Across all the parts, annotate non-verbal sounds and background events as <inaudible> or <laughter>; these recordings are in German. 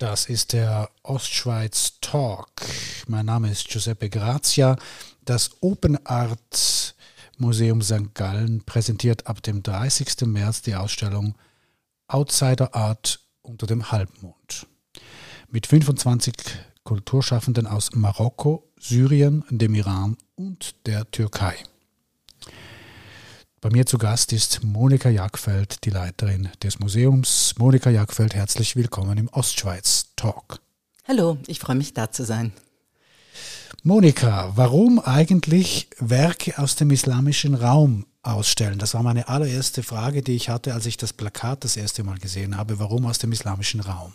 Das ist der Ostschweiz Talk. Mein Name ist Giuseppe Grazia. Das Open Art Museum St. Gallen präsentiert ab dem 30. März die Ausstellung Outsider Art unter dem Halbmond. Mit 25 Kulturschaffenden aus Marokko, Syrien, dem Iran und der Türkei. Bei mir zu Gast ist Monika Jagfeld, die Leiterin des Museums. Monika Jagfeld, herzlich willkommen im Ostschweiz Talk. Hallo, ich freue mich da zu sein. Monika, warum eigentlich Werke aus dem islamischen Raum ausstellen? Das war meine allererste Frage, die ich hatte, als ich das Plakat das erste Mal gesehen habe. Warum aus dem islamischen Raum?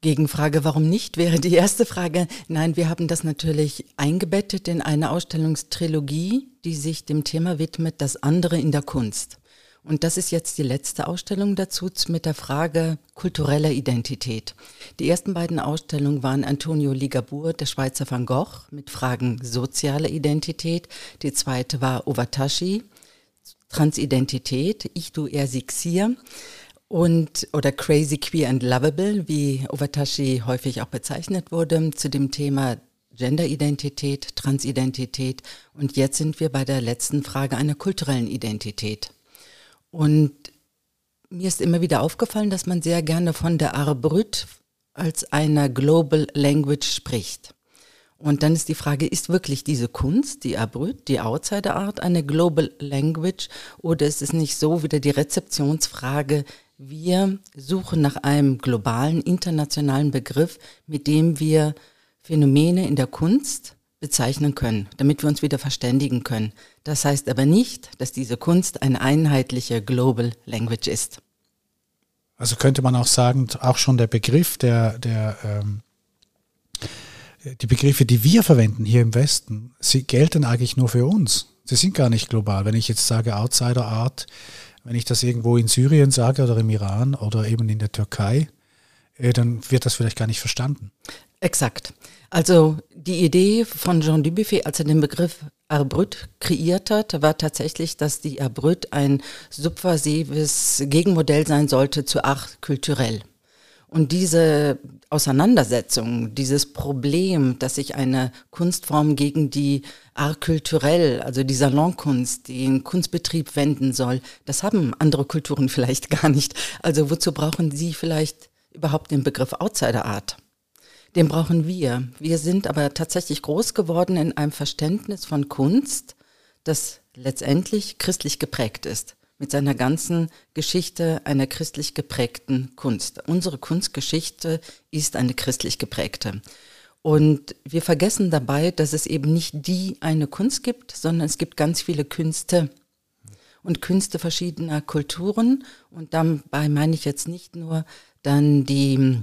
Gegenfrage, warum nicht, wäre die erste Frage. Nein, wir haben das natürlich eingebettet in eine Ausstellungstrilogie, die sich dem Thema widmet, das andere in der Kunst. Und das ist jetzt die letzte Ausstellung dazu mit der Frage kultureller Identität. Die ersten beiden Ausstellungen waren Antonio Ligabur, der Schweizer Van Gogh, mit Fragen sozialer Identität. Die zweite war Ovatashi, Transidentität, Ich, Du, Er, Sie, Xir und oder Crazy Queer and Lovable, wie Ovatashi häufig auch bezeichnet wurde, zu dem Thema Genderidentität, Transidentität und jetzt sind wir bei der letzten Frage einer kulturellen Identität. Und mir ist immer wieder aufgefallen, dass man sehr gerne von der Art brut als einer Global Language spricht. Und dann ist die Frage, ist wirklich diese Kunst, die Abrüt, die Outsider Art, eine Global Language oder ist es nicht so wieder die Rezeptionsfrage, wir suchen nach einem globalen, internationalen Begriff, mit dem wir Phänomene in der Kunst bezeichnen können, damit wir uns wieder verständigen können. Das heißt aber nicht, dass diese Kunst eine einheitliche Global Language ist. Also könnte man auch sagen, auch schon der Begriff, der, der ähm, die Begriffe, die wir verwenden hier im Westen, sie gelten eigentlich nur für uns. Sie sind gar nicht global. Wenn ich jetzt sage Outsider Art, wenn ich das irgendwo in Syrien sage oder im Iran oder eben in der Türkei, äh, dann wird das vielleicht gar nicht verstanden. Exakt. Also die Idee von Jean Dubuffet, als er den Begriff Arbrüt kreiert hat, war tatsächlich, dass die Arbrüt ein subversives Gegenmodell sein sollte zu Art kulturell. Und diese Auseinandersetzung, dieses Problem, dass sich eine Kunstform gegen die Art kulturell, also die Salonkunst, den Kunstbetrieb wenden soll, das haben andere Kulturen <laughs> vielleicht gar nicht. Also wozu brauchen sie vielleicht überhaupt den Begriff Outsider Art? Den brauchen wir. Wir sind aber tatsächlich groß geworden in einem Verständnis von Kunst, das letztendlich christlich geprägt ist mit seiner ganzen Geschichte einer christlich geprägten Kunst. Unsere Kunstgeschichte ist eine christlich geprägte. Und wir vergessen dabei, dass es eben nicht die eine Kunst gibt, sondern es gibt ganz viele Künste und Künste verschiedener Kulturen. Und dabei meine ich jetzt nicht nur dann die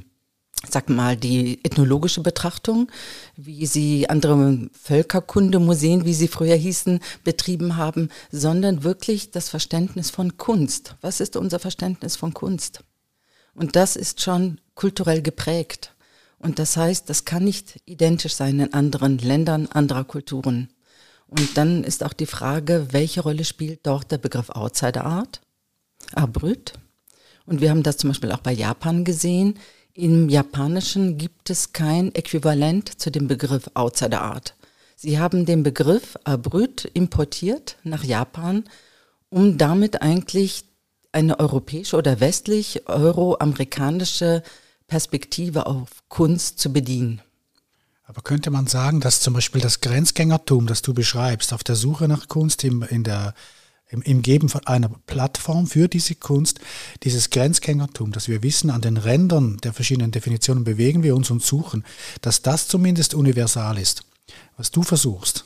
sag mal, die ethnologische Betrachtung, wie sie andere Völkerkundemuseen, wie sie früher hießen, betrieben haben, sondern wirklich das Verständnis von Kunst. Was ist unser Verständnis von Kunst? Und das ist schon kulturell geprägt. Und das heißt, das kann nicht identisch sein in anderen Ländern, anderer Kulturen. Und dann ist auch die Frage, welche Rolle spielt dort der Begriff Outsider Art? Abrüt. Und wir haben das zum Beispiel auch bei Japan gesehen. Im Japanischen gibt es kein Äquivalent zu dem Begriff Outsider Art. Sie haben den Begriff Abrüt importiert nach Japan, um damit eigentlich eine europäische oder westlich euroamerikanische Perspektive auf Kunst zu bedienen. Aber könnte man sagen, dass zum Beispiel das Grenzgängertum, das du beschreibst, auf der Suche nach Kunst im, in der im, im Geben von einer Plattform für diese Kunst, dieses Grenzgängertum, dass wir wissen, an den Rändern der verschiedenen Definitionen bewegen wir uns und suchen, dass das zumindest universal ist. Was du versuchst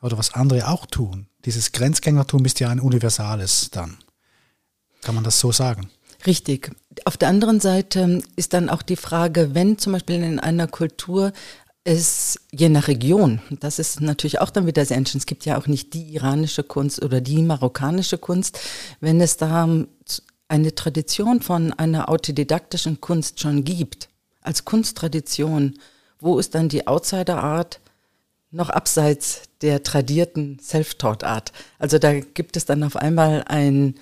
oder was andere auch tun, dieses Grenzgängertum ist ja ein universales dann. Kann man das so sagen? Richtig. Auf der anderen Seite ist dann auch die Frage, wenn zum Beispiel in einer Kultur es je nach Region, das ist natürlich auch dann wieder sehr entscheidend. Es gibt ja auch nicht die iranische Kunst oder die marokkanische Kunst. Wenn es da eine Tradition von einer autodidaktischen Kunst schon gibt, als Kunsttradition, wo ist dann die Outsider-Art noch abseits der tradierten Self-Taught-Art? Also da gibt es dann auf einmal ein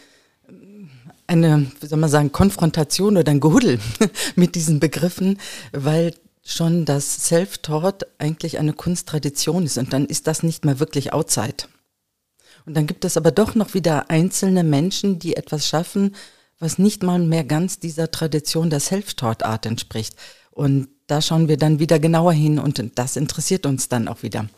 eine, wie soll man sagen, Konfrontation oder ein Gehuddel <laughs> mit diesen Begriffen, weil schon das Self-Taught eigentlich eine Kunsttradition ist und dann ist das nicht mehr wirklich Outside. Und dann gibt es aber doch noch wieder einzelne Menschen, die etwas schaffen, was nicht mal mehr ganz dieser Tradition der Self-Taught-Art entspricht. Und da schauen wir dann wieder genauer hin und das interessiert uns dann auch wieder.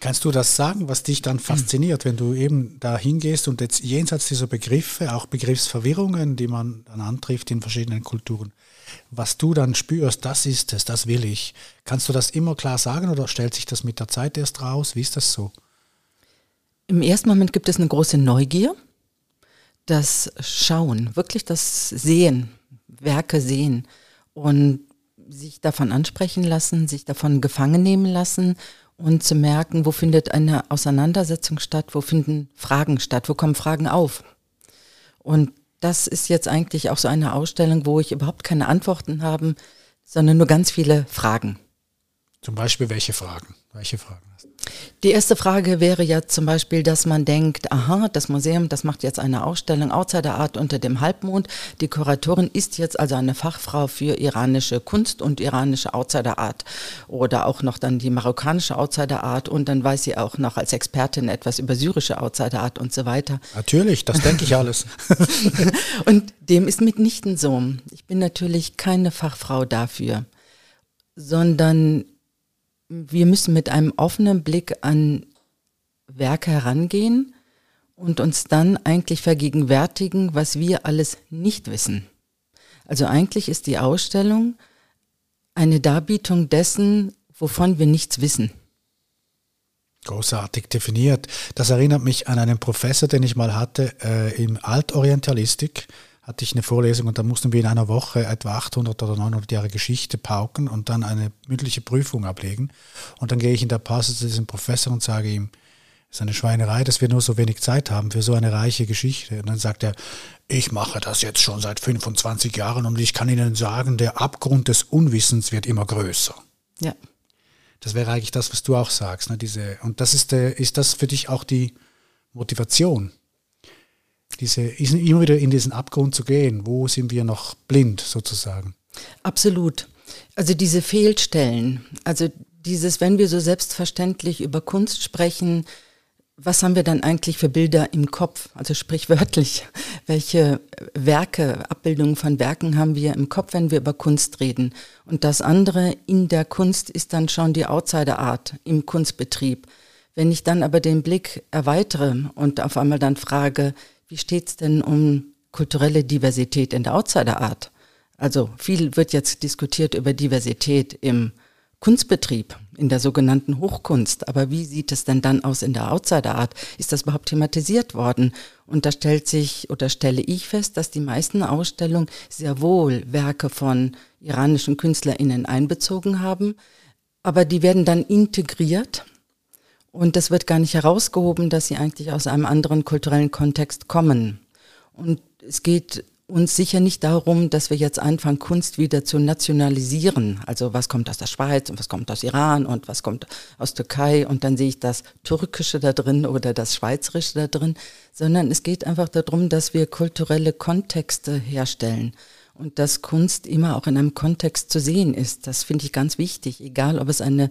Kannst du das sagen, was dich dann fasziniert, wenn du eben da hingehst und jetzt jenseits dieser Begriffe, auch Begriffsverwirrungen, die man dann antrifft in verschiedenen Kulturen, was du dann spürst, das ist es, das will ich. Kannst du das immer klar sagen oder stellt sich das mit der Zeit erst raus? Wie ist das so? Im ersten Moment gibt es eine große Neugier, das Schauen, wirklich das Sehen, Werke sehen und sich davon ansprechen lassen, sich davon gefangen nehmen lassen und zu merken, wo findet eine Auseinandersetzung statt, wo finden Fragen statt, wo kommen Fragen auf. Und das ist jetzt eigentlich auch so eine Ausstellung, wo ich überhaupt keine Antworten habe, sondern nur ganz viele Fragen. Zum Beispiel welche Fragen? Welche Fragen? Die erste Frage wäre ja zum Beispiel, dass man denkt, aha, das Museum, das macht jetzt eine Ausstellung Outsider Art unter dem Halbmond. Die Kuratorin ist jetzt also eine Fachfrau für iranische Kunst und iranische Outsider Art. Oder auch noch dann die marokkanische Outsider Art und dann weiß sie auch noch als Expertin etwas über syrische Outsider Art und so weiter. Natürlich, das denke ich alles. <laughs> und dem ist mitnichten so. Ich bin natürlich keine Fachfrau dafür, sondern wir müssen mit einem offenen Blick an Werke herangehen und uns dann eigentlich vergegenwärtigen, was wir alles nicht wissen. Also eigentlich ist die Ausstellung eine Darbietung dessen, wovon wir nichts wissen. Großartig definiert. Das erinnert mich an einen Professor, den ich mal hatte äh, im Altorientalistik hatte ich eine Vorlesung und da mussten wir in einer Woche etwa 800 oder 900 Jahre Geschichte pauken und dann eine mündliche Prüfung ablegen. Und dann gehe ich in der Pause zu diesem Professor und sage ihm, es ist eine Schweinerei, dass wir nur so wenig Zeit haben für so eine reiche Geschichte. Und dann sagt er, ich mache das jetzt schon seit 25 Jahren und ich kann Ihnen sagen, der Abgrund des Unwissens wird immer größer. Ja. Das wäre eigentlich das, was du auch sagst. Ne? Diese, und das ist, der, ist das für dich auch die Motivation, diese, immer wieder in diesen Abgrund zu gehen. Wo sind wir noch blind sozusagen? Absolut. Also diese Fehlstellen, also dieses, wenn wir so selbstverständlich über Kunst sprechen, was haben wir dann eigentlich für Bilder im Kopf? Also sprichwörtlich, <laughs> welche Werke, Abbildungen von Werken haben wir im Kopf, wenn wir über Kunst reden? Und das andere in der Kunst ist dann schon die Outsider-Art im Kunstbetrieb. Wenn ich dann aber den Blick erweitere und auf einmal dann frage, wie steht es denn um kulturelle Diversität in der Outsider-Art? Also viel wird jetzt diskutiert über Diversität im Kunstbetrieb, in der sogenannten Hochkunst. Aber wie sieht es denn dann aus in der Outsider-Art? Ist das überhaupt thematisiert worden? Und da stellt sich oder stelle ich fest, dass die meisten Ausstellungen sehr wohl Werke von iranischen KünstlerInnen einbezogen haben. Aber die werden dann integriert und das wird gar nicht herausgehoben, dass sie eigentlich aus einem anderen kulturellen Kontext kommen. Und es geht uns sicher nicht darum, dass wir jetzt anfangen, Kunst wieder zu nationalisieren. Also was kommt aus der Schweiz und was kommt aus Iran und was kommt aus Türkei und dann sehe ich das Türkische da drin oder das Schweizerische da drin, sondern es geht einfach darum, dass wir kulturelle Kontexte herstellen und dass Kunst immer auch in einem Kontext zu sehen ist. Das finde ich ganz wichtig, egal ob es eine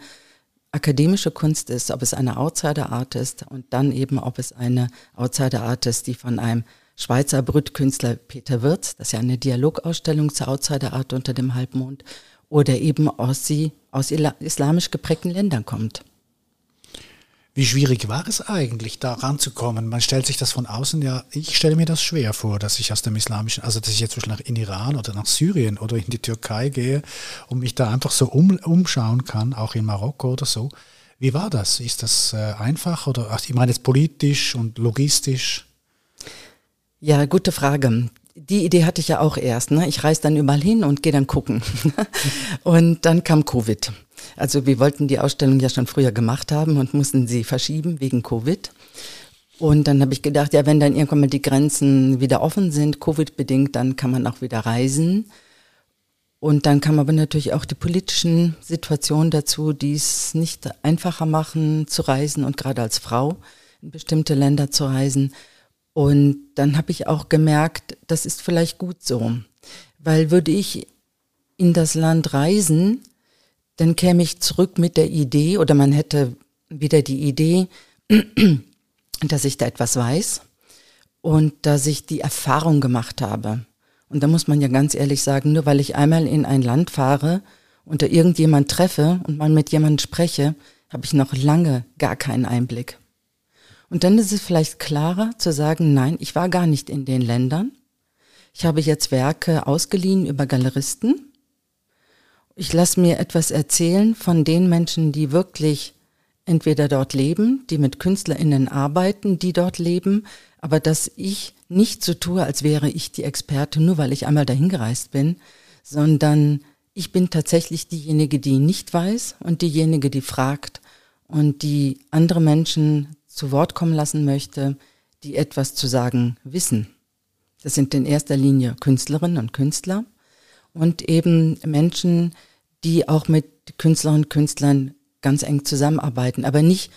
akademische Kunst ist, ob es eine Outsider-Art ist und dann eben, ob es eine Outsider-Art ist, die von einem Schweizer Brütkünstler Peter Wirz, das ist ja eine Dialogausstellung zur Outsider-Art unter dem Halbmond, oder eben aus, sie, aus islamisch geprägten Ländern kommt. Wie schwierig war es eigentlich, da ranzukommen? Man stellt sich das von außen ja, ich stelle mir das schwer vor, dass ich aus dem islamischen, also dass ich jetzt zum Beispiel nach in Iran oder nach Syrien oder in die Türkei gehe und mich da einfach so um, umschauen kann, auch in Marokko oder so. Wie war das? Ist das äh, einfach oder, ach, ich meine jetzt politisch und logistisch? Ja, gute Frage. Die Idee hatte ich ja auch erst. Ne? Ich reise dann überall hin und gehe dann gucken. <laughs> und dann kam Covid. Also wir wollten die Ausstellung ja schon früher gemacht haben und mussten sie verschieben wegen Covid. Und dann habe ich gedacht, ja, wenn dann irgendwann mal die Grenzen wieder offen sind, Covid-bedingt, dann kann man auch wieder reisen. Und dann kam aber natürlich auch die politischen Situationen dazu, die es nicht einfacher machen zu reisen und gerade als Frau in bestimmte Länder zu reisen. Und dann habe ich auch gemerkt, das ist vielleicht gut so, weil würde ich in das Land reisen, dann käme ich zurück mit der Idee oder man hätte wieder die Idee, <clears throat> dass ich da etwas weiß und dass ich die Erfahrung gemacht habe. Und da muss man ja ganz ehrlich sagen, nur weil ich einmal in ein Land fahre und da irgendjemand treffe und mal mit jemandem spreche, habe ich noch lange gar keinen Einblick. Und dann ist es vielleicht klarer zu sagen, nein, ich war gar nicht in den Ländern. Ich habe jetzt Werke ausgeliehen über Galeristen. Ich lasse mir etwas erzählen von den Menschen, die wirklich entweder dort leben, die mit KünstlerInnen arbeiten, die dort leben, aber dass ich nicht so tue, als wäre ich die Experte, nur weil ich einmal dahin gereist bin, sondern ich bin tatsächlich diejenige, die nicht weiß und diejenige, die fragt und die andere Menschen zu Wort kommen lassen möchte, die etwas zu sagen wissen. Das sind in erster Linie Künstlerinnen und Künstler und eben Menschen, die auch mit Künstlerinnen und Künstlern ganz eng zusammenarbeiten, aber nicht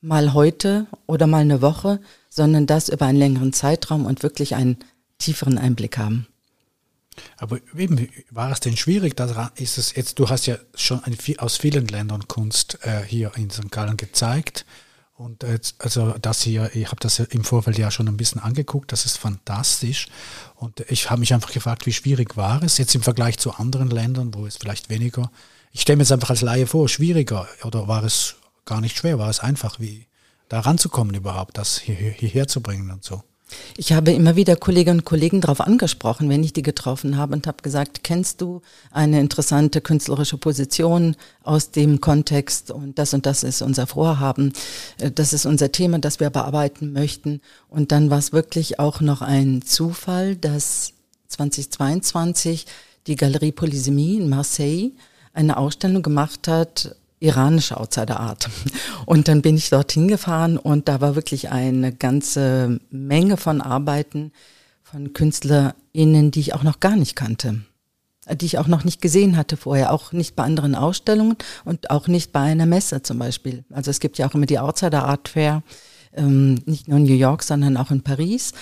mal heute oder mal eine Woche, sondern das über einen längeren Zeitraum und wirklich einen tieferen Einblick haben. Aber eben, war es denn schwierig? Da ist es jetzt, du hast ja schon aus vielen Ländern Kunst äh, hier in St. Gallen gezeigt. Und äh, also das hier, ich habe das im Vorfeld ja schon ein bisschen angeguckt, das ist fantastisch. Und ich habe mich einfach gefragt, wie schwierig war es jetzt im Vergleich zu anderen Ländern, wo es vielleicht weniger, ich stelle mir jetzt einfach als Laie vor, schwieriger oder war es gar nicht schwer, war es einfach, wie da ranzukommen überhaupt, das hier, hierher zu bringen und so. Ich habe immer wieder Kolleginnen und Kollegen darauf angesprochen, wenn ich die getroffen habe und habe gesagt, kennst du eine interessante künstlerische Position aus dem Kontext und das und das ist unser Vorhaben, äh, das ist unser Thema, das wir bearbeiten möchten. Und dann war es wirklich auch noch ein Zufall, dass 2022 die Galerie Polysemie in Marseille eine Ausstellung gemacht hat iranische Outsider Art. Und dann bin ich dorthin gefahren und da war wirklich eine ganze Menge von Arbeiten von KünstlerInnen, die ich auch noch gar nicht kannte. Die ich auch noch nicht gesehen hatte vorher, auch nicht bei anderen Ausstellungen und auch nicht bei einer Messe zum Beispiel. Also es gibt ja auch immer die Outsider Art Fair, ähm, nicht nur in New York, sondern auch in Paris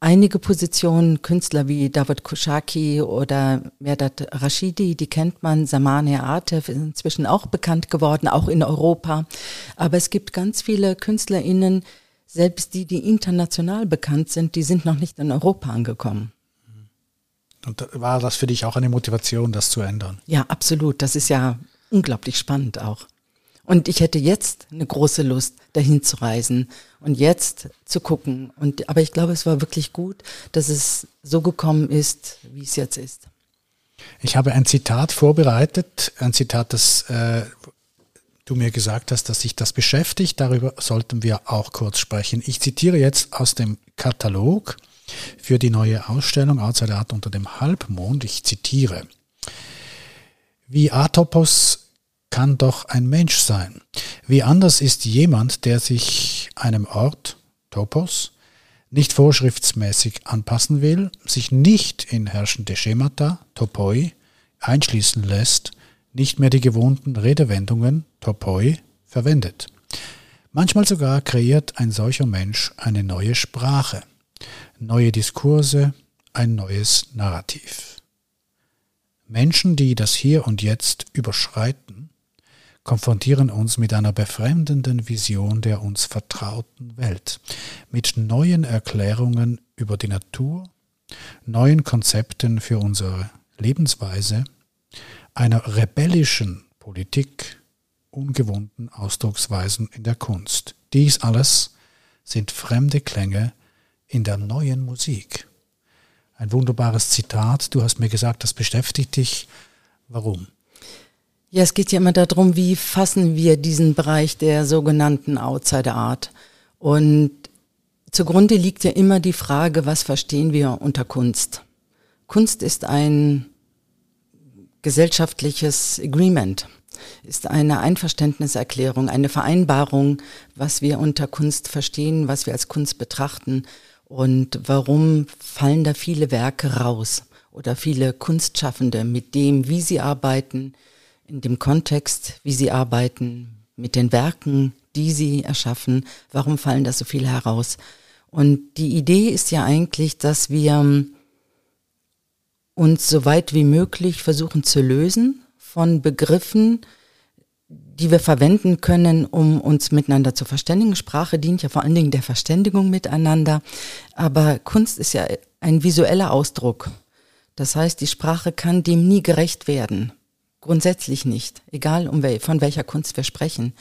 einige Positionen, Künstler wie David Kushaki oder Merdat Rashidi, die kennt man, Samane Atev ist inzwischen auch bekannt geworden, auch in Europa. Aber es gibt ganz viele KünstlerInnen, selbst die, die international bekannt sind, die sind noch nicht in Europa angekommen. Und war das für dich auch eine Motivation, das zu ändern? Ja, absolut. Das ist ja unglaublich spannend auch. Und ich hätte jetzt eine große Lust, dahin zu reisen und jetzt zu gucken. Und, aber ich glaube, es war wirklich gut, dass es so gekommen ist, wie es jetzt ist. Ich habe ein Zitat vorbereitet, ein Zitat, das äh, du mir gesagt hast, dass sich das beschäftigt. Darüber sollten wir auch kurz sprechen. Ich zitiere jetzt aus dem Katalog für die neue Ausstellung Outside Art unter dem Halbmond. Ich zitiere. Wie Atopos kann doch ein Mensch sein. Wie anders ist jemand, der sich einem Ort, Topos, nicht vorschriftsmäßig anpassen will, sich nicht in herrschende Schemata, Topoi, einschließen lässt, nicht mehr die gewohnten Redewendungen, Topoi, verwendet. Manchmal sogar kreiert ein solcher Mensch eine neue Sprache, neue Diskurse, ein neues Narrativ. Menschen, die das Hier und Jetzt überschreiten, konfrontieren uns mit einer befremdenden Vision der uns vertrauten Welt, mit neuen Erklärungen über die Natur, neuen Konzepten für unsere Lebensweise, einer rebellischen Politik, ungewohnten Ausdrucksweisen in der Kunst. Dies alles sind fremde Klänge in der neuen Musik. Ein wunderbares Zitat. Du hast mir gesagt, das beschäftigt dich. Warum? Ja, es geht ja immer darum, wie fassen wir diesen Bereich der sogenannten Outsider Art. Und zugrunde liegt ja immer die Frage, was verstehen wir unter Kunst? Kunst ist ein gesellschaftliches Agreement, ist eine Einverständniserklärung, eine Vereinbarung, was wir unter Kunst verstehen, was wir als Kunst betrachten und warum fallen da viele Werke raus oder viele Kunstschaffende mit dem, wie sie arbeiten, in dem Kontext, wie Sie arbeiten, mit den Werken, die Sie erschaffen, warum fallen da so viele heraus? Und die Idee ist ja eigentlich, dass wir ähm, uns so weit wie möglich versuchen zu lösen von Begriffen, die wir verwenden können, um uns miteinander zu verständigen. Sprache dient ja vor allen Dingen der Verständigung miteinander. Aber Kunst ist ja ein visueller Ausdruck. Das heißt, die Sprache kann dem nie gerecht werden. Grundsätzlich nicht. Egal, um wel von welcher Kunst wir sprechen.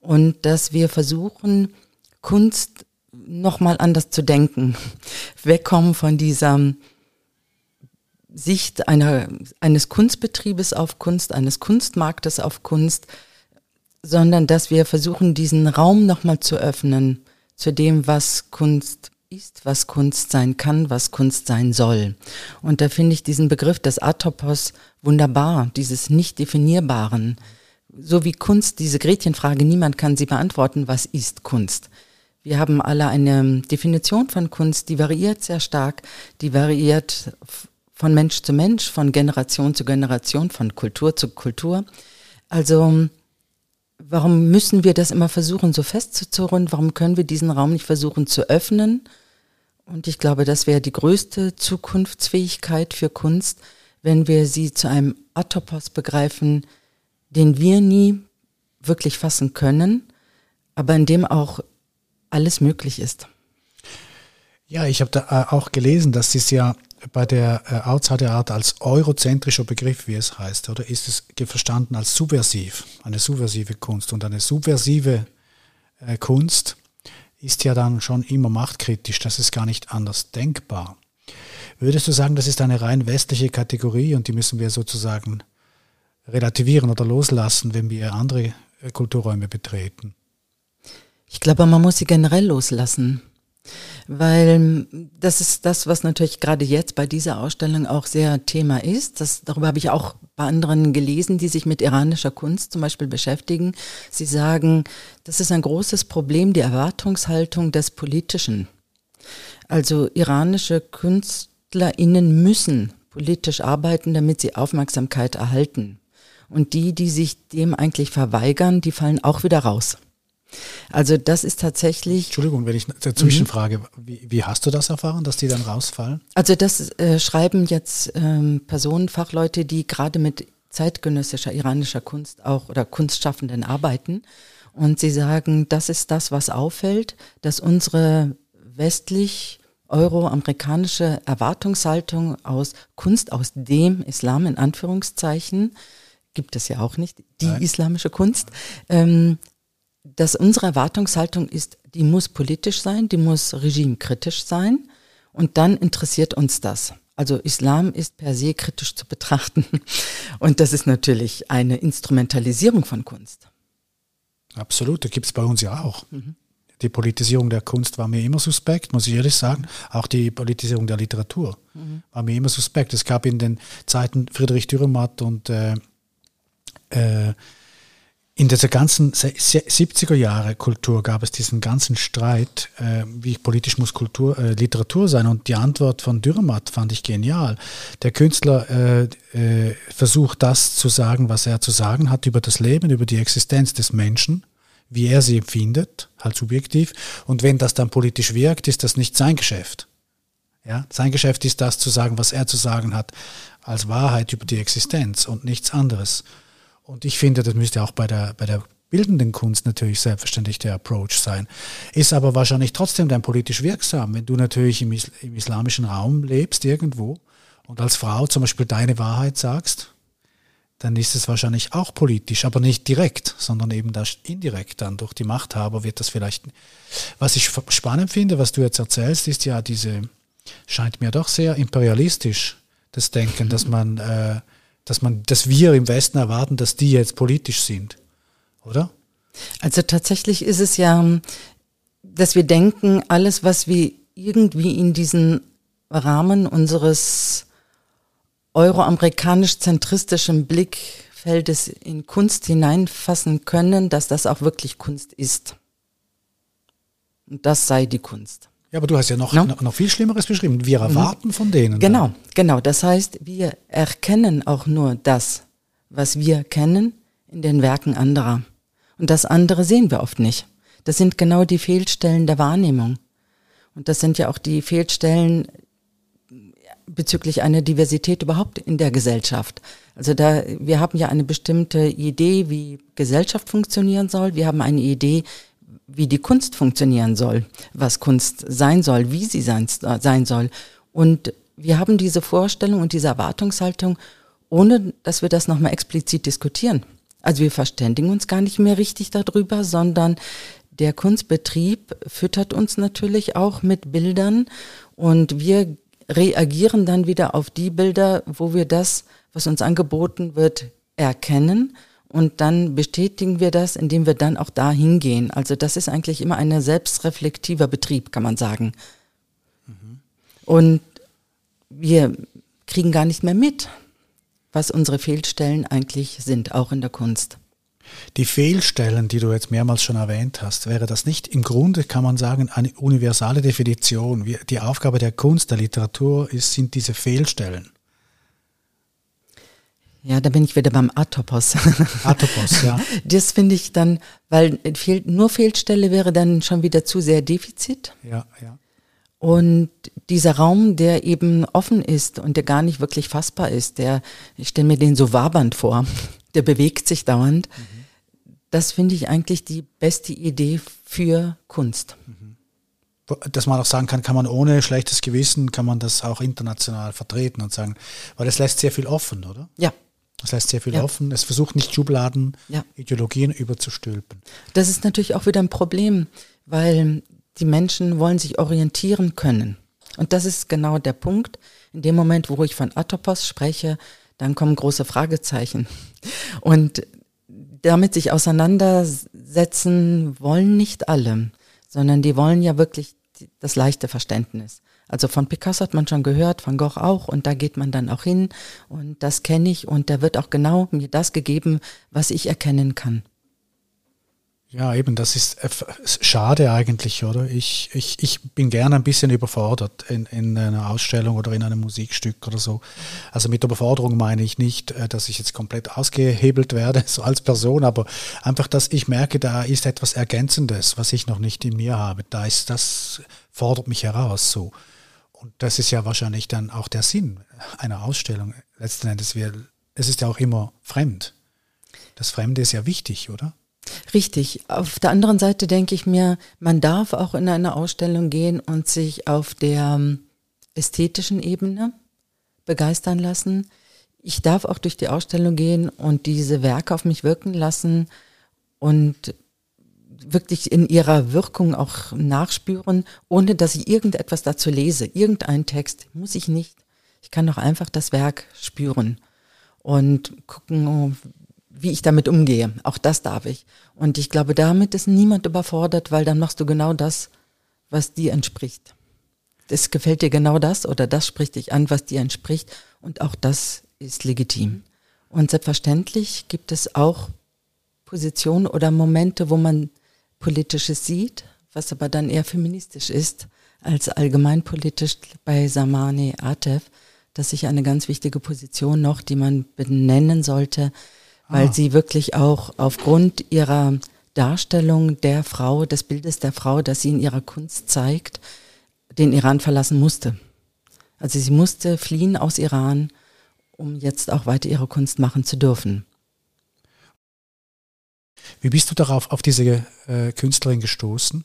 Und dass wir versuchen, Kunst nochmal anders zu denken. <laughs> Wegkommen von dieser Sicht einer, eines Kunstbetriebes auf Kunst, eines Kunstmarktes auf Kunst, sondern dass wir versuchen, diesen Raum nochmal zu öffnen zu dem, was Kunst ist, was Kunst sein kann, was Kunst sein soll. Und da finde ich diesen Begriff des Atopos wunderbar, dieses nicht definierbaren. So wie Kunst, diese Gretchenfrage, niemand kann sie beantworten, was ist Kunst? Wir haben alle eine Definition von Kunst, die variiert sehr stark, die variiert von Mensch zu Mensch, von Generation zu Generation, von Kultur zu Kultur. Also warum müssen wir das immer versuchen, so festzuzurren? Warum können wir diesen Raum nicht versuchen zu öffnen? Und ich glaube, das wäre die größte Zukunftsfähigkeit für Kunst, wenn wir sie zu einem Atopos begreifen, den wir nie wirklich fassen können, aber in dem auch alles möglich ist. Ja, ich habe da äh, auch gelesen, dass es ja bei der äh, Outsider Art als eurozentrischer Begriff, wie es heißt, oder ist es verstanden als subversiv, eine subversive Kunst und eine subversive äh, Kunst ist ja dann schon immer machtkritisch, das ist gar nicht anders denkbar. Würdest du sagen, das ist eine rein westliche Kategorie und die müssen wir sozusagen relativieren oder loslassen, wenn wir andere äh, Kulturräume betreten? Ich glaube, man muss sie generell loslassen. Weil das ist das, was natürlich gerade jetzt bei dieser Ausstellung auch sehr Thema ist. Das, darüber habe ich auch bei anderen gelesen, die sich mit iranischer Kunst zum Beispiel beschäftigen. Sie sagen, das ist ein großes Problem, die Erwartungshaltung des Politischen. Also iranische KünstlerInnen müssen politisch arbeiten, damit sie Aufmerksamkeit erhalten. Und die, die sich dem eigentlich verweigern, die fallen auch wieder raus. Also das ist tatsächlich. Entschuldigung, wenn ich dazwischen mhm. frage, wie, wie, hast du das erfahren, dass die dann rausfallen? Also das äh, schreiben jetzt ähm, Personen, Fachleute, die gerade mit zeitgenössischer iranischer Kunst auch oder Kunstschaffenden arbeiten. Und sie sagen, das ist das, was auffällt, dass unsere westlich euroamerikanische Erwartungshaltung aus Kunst aus dem Islam in Anführungszeichen gibt es ja auch nicht, die Nein. islamische Kunst, ähm, dass unsere Erwartungshaltung ist, die muss politisch sein, die muss regimekritisch sein und dann interessiert uns das. Also Islam ist per se kritisch zu betrachten <laughs> und das ist natürlich eine Instrumentalisierung von Kunst. Absolut, da gibt es bei uns ja auch. Mhm. Die Politisierung der Kunst war mir immer suspekt, muss ich ehrlich sagen. Auch die Politisierung der Literatur mhm. war mir immer suspekt. Es gab in den Zeiten Friedrich Dürrematt und äh, äh, in dieser ganzen 70er Jahre Kultur gab es diesen ganzen Streit, äh, wie politisch muss Kultur, äh, Literatur sein. Und die Antwort von Dürrematt fand ich genial. Der Künstler äh, äh, versucht das zu sagen, was er zu sagen hat über das Leben, über die Existenz des Menschen, wie er sie empfindet, halt subjektiv. Und wenn das dann politisch wirkt, ist das nicht sein Geschäft. Ja, sein Geschäft ist das zu sagen, was er zu sagen hat, als Wahrheit über die Existenz und nichts anderes. Und ich finde, das müsste auch bei der, bei der bildenden Kunst natürlich selbstverständlich der Approach sein. Ist aber wahrscheinlich trotzdem dann politisch wirksam, wenn du natürlich im, Isl im islamischen Raum lebst irgendwo und als Frau zum Beispiel deine Wahrheit sagst, dann ist es wahrscheinlich auch politisch, aber nicht direkt, sondern eben das indirekt dann durch die Machthaber wird das vielleicht. Was ich spannend finde, was du jetzt erzählst, ist ja diese, scheint mir doch sehr imperialistisch, das Denken, dass man äh, dass man, dass wir im Westen erwarten, dass die jetzt politisch sind, oder? Also tatsächlich ist es ja, dass wir denken, alles, was wir irgendwie in diesen Rahmen unseres euroamerikanisch-zentristischen Blickfeldes in Kunst hineinfassen können, dass das auch wirklich Kunst ist. Und das sei die Kunst. Ja, aber du hast ja noch, no? noch, viel Schlimmeres beschrieben. Wir mhm. erwarten mhm. von denen. Genau, dann. genau. Das heißt, wir erkennen auch nur das, was wir kennen, in den Werken anderer. Und das andere sehen wir oft nicht. Das sind genau die Fehlstellen der Wahrnehmung. Und das sind ja auch die Fehlstellen bezüglich einer Diversität überhaupt in der Gesellschaft. Also da, wir haben ja eine bestimmte Idee, wie Gesellschaft funktionieren soll. Wir haben eine Idee, wie die Kunst funktionieren soll, was Kunst sein soll, wie sie sein, sein soll. Und wir haben diese Vorstellung und diese Erwartungshaltung, ohne dass wir das nochmal explizit diskutieren. Also wir verständigen uns gar nicht mehr richtig darüber, sondern der Kunstbetrieb füttert uns natürlich auch mit Bildern und wir reagieren dann wieder auf die Bilder, wo wir das, was uns angeboten wird, erkennen und dann bestätigen wir das, indem wir dann auch da hingehen. Also das ist eigentlich immer ein selbstreflektiver Betrieb, kann man sagen. Mhm. Und wir kriegen gar nicht mehr mit, was unsere Fehlstellen eigentlich sind, auch in der Kunst. Die Fehlstellen, die du jetzt mehrmals schon erwähnt hast, wäre das nicht im Grunde, kann man sagen, eine universale Definition? Die Aufgabe der Kunst, der Literatur ist, sind diese Fehlstellen. Ja, da bin ich wieder beim Atopos. Atopos, <laughs> ja. Das finde ich dann, weil nur Fehlstelle wäre dann schon wieder zu sehr Defizit. Ja, ja. Und dieser Raum, der eben offen ist und der gar nicht wirklich fassbar ist, der, ich stelle mir den so wabernd vor, <laughs> der bewegt sich dauernd. Mhm. Das finde ich eigentlich die beste Idee für Kunst. Mhm. Dass man auch sagen kann, kann man ohne schlechtes Gewissen, kann man das auch international vertreten und sagen, weil das lässt sehr viel offen, oder? Ja, das heißt sehr viel ja. offen. Es versucht nicht Schubladen, ja. Ideologien überzustülpen. Das ist natürlich auch wieder ein Problem, weil die Menschen wollen sich orientieren können. Und das ist genau der Punkt. In dem Moment, wo ich von Atopos spreche, dann kommen große Fragezeichen. Und damit sich auseinandersetzen wollen nicht alle, sondern die wollen ja wirklich das leichte Verständnis. Also von Picasso hat man schon gehört, Van Gogh auch und da geht man dann auch hin und das kenne ich und da wird auch genau mir das gegeben, was ich erkennen kann. Ja, eben, das ist äh, schade eigentlich, oder? Ich, ich, ich bin gerne ein bisschen überfordert in, in einer Ausstellung oder in einem Musikstück oder so. Also mit Überforderung meine ich nicht, äh, dass ich jetzt komplett ausgehebelt werde, <laughs> so als Person, aber einfach, dass ich merke, da ist etwas Ergänzendes, was ich noch nicht in mir habe. Da ist, das fordert mich heraus, so. Und das ist ja wahrscheinlich dann auch der Sinn einer Ausstellung. Letzten Endes, wir, es ist ja auch immer fremd. Das Fremde ist ja wichtig, oder? Richtig. Auf der anderen Seite denke ich mir, man darf auch in eine Ausstellung gehen und sich auf der ähm, ästhetischen Ebene begeistern lassen. Ich darf auch durch die Ausstellung gehen und diese Werke auf mich wirken lassen und wirklich in ihrer Wirkung auch nachspüren, ohne dass ich irgendetwas dazu lese. Irgendein Text muss ich nicht. Ich kann doch einfach das Werk spüren und gucken, wie ich damit umgehe. Auch das darf ich. Und ich glaube, damit ist niemand überfordert, weil dann machst du genau das, was dir entspricht. Es gefällt dir genau das oder das spricht dich an, was dir entspricht. Und auch das ist legitim. Und selbstverständlich gibt es auch Positionen oder Momente, wo man Politisches sieht, was aber dann eher feministisch ist als allgemeinpolitisch bei Samani Atef. Das ist eine ganz wichtige Position noch, die man benennen sollte, weil ah. sie wirklich auch aufgrund ihrer Darstellung der Frau, des Bildes der Frau, das sie in ihrer Kunst zeigt, den Iran verlassen musste. Also sie musste fliehen aus Iran, um jetzt auch weiter ihre Kunst machen zu dürfen. Wie bist du darauf, auf diese äh, Künstlerin gestoßen?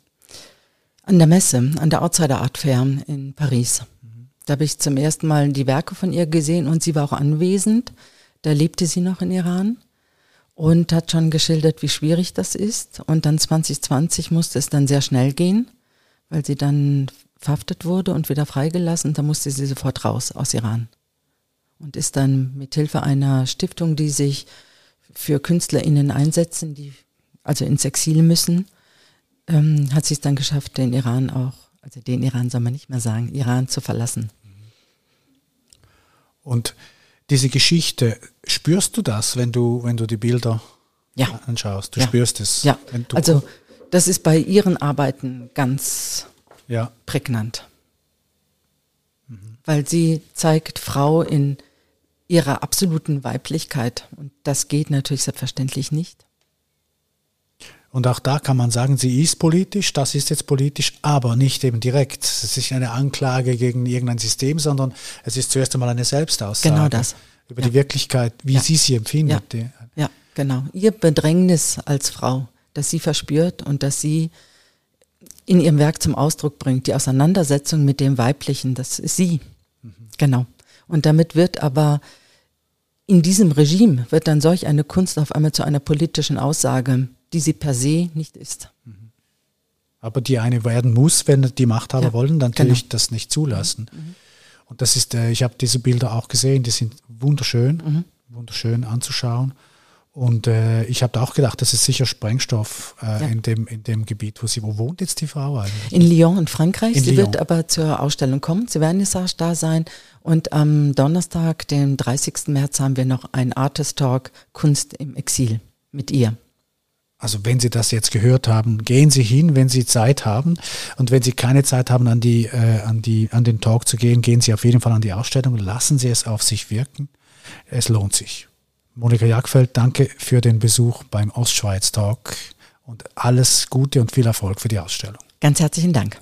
An der Messe, an der Outsider Art Fair in Paris. Mhm. Da habe ich zum ersten Mal die Werke von ihr gesehen und sie war auch anwesend. Da lebte sie noch in Iran und hat schon geschildert, wie schwierig das ist. Und dann 2020 musste es dann sehr schnell gehen, weil sie dann verhaftet wurde und wieder freigelassen. Da musste sie sofort raus aus Iran und ist dann mit Hilfe einer Stiftung, die sich für KünstlerInnen einsetzen, die also ins Exil müssen, ähm, hat sie es dann geschafft, den Iran auch, also den Iran soll man nicht mehr sagen, Iran zu verlassen. Und diese Geschichte, spürst du das, wenn du, wenn du die Bilder ja. anschaust? Du ja. spürst es. Ja, also das ist bei ihren Arbeiten ganz ja. prägnant. Mhm. Weil sie zeigt Frau in ihrer absoluten Weiblichkeit. Und das geht natürlich selbstverständlich nicht. Und auch da kann man sagen, sie ist politisch, das ist jetzt politisch, aber nicht eben direkt. Es ist nicht eine Anklage gegen irgendein System, sondern es ist zuerst einmal eine Selbstaussage. Genau das. Über ja. die Wirklichkeit, wie ja. sie sie empfindet. Ja. ja, genau. Ihr Bedrängnis als Frau, das sie verspürt und dass sie in ihrem Werk zum Ausdruck bringt. Die Auseinandersetzung mit dem Weiblichen, das ist sie. Mhm. Genau. Und damit wird aber in diesem Regime wird dann solch eine Kunst auf einmal zu einer politischen Aussage, die sie per se nicht ist. Mhm. Aber die eine werden muss, wenn die Machthaber ja, wollen, dann natürlich genau. das nicht zulassen. Mhm. Und das ist, äh, ich habe diese Bilder auch gesehen, die sind wunderschön, mhm. wunderschön anzuschauen. Und äh, ich habe auch gedacht, das ist sicher Sprengstoff äh, ja. in, dem, in dem Gebiet, wo sie, wo wohnt jetzt die Frau eigentlich? In Lyon in Frankreich. In sie Lyon. wird aber zur Ausstellung kommen, zur Vernissage da sein. Und am Donnerstag, den 30. März, haben wir noch ein Artist Talk Kunst im Exil mit ihr. Also wenn Sie das jetzt gehört haben, gehen Sie hin, wenn Sie Zeit haben. Und wenn Sie keine Zeit haben, an, die, äh, an, die, an den Talk zu gehen, gehen Sie auf jeden Fall an die Ausstellung. Lassen Sie es auf sich wirken. Es lohnt sich. Monika Jagfeld, danke für den Besuch beim Ostschweiz Talk und alles Gute und viel Erfolg für die Ausstellung. Ganz herzlichen Dank.